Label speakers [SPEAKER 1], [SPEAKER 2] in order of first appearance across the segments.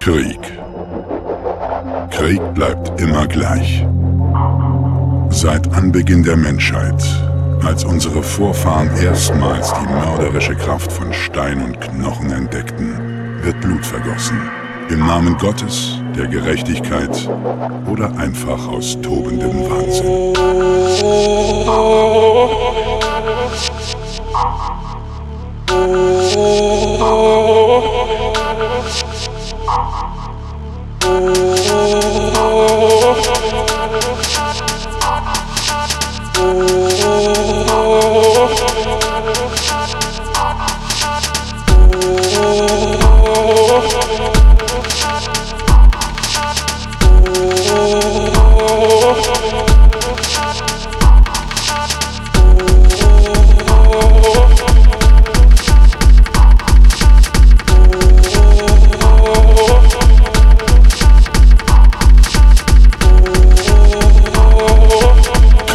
[SPEAKER 1] Krieg. Krieg bleibt immer gleich. Seit Anbeginn der Menschheit, als unsere Vorfahren erstmals die mörderische Kraft von Stein und Knochen entdeckten, wird Blut vergossen. Im Namen Gottes, der Gerechtigkeit oder einfach aus tobendem Wahnsinn. Oh.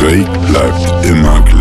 [SPEAKER 1] Krieg bleibt immer gleich.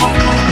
[SPEAKER 2] Oh.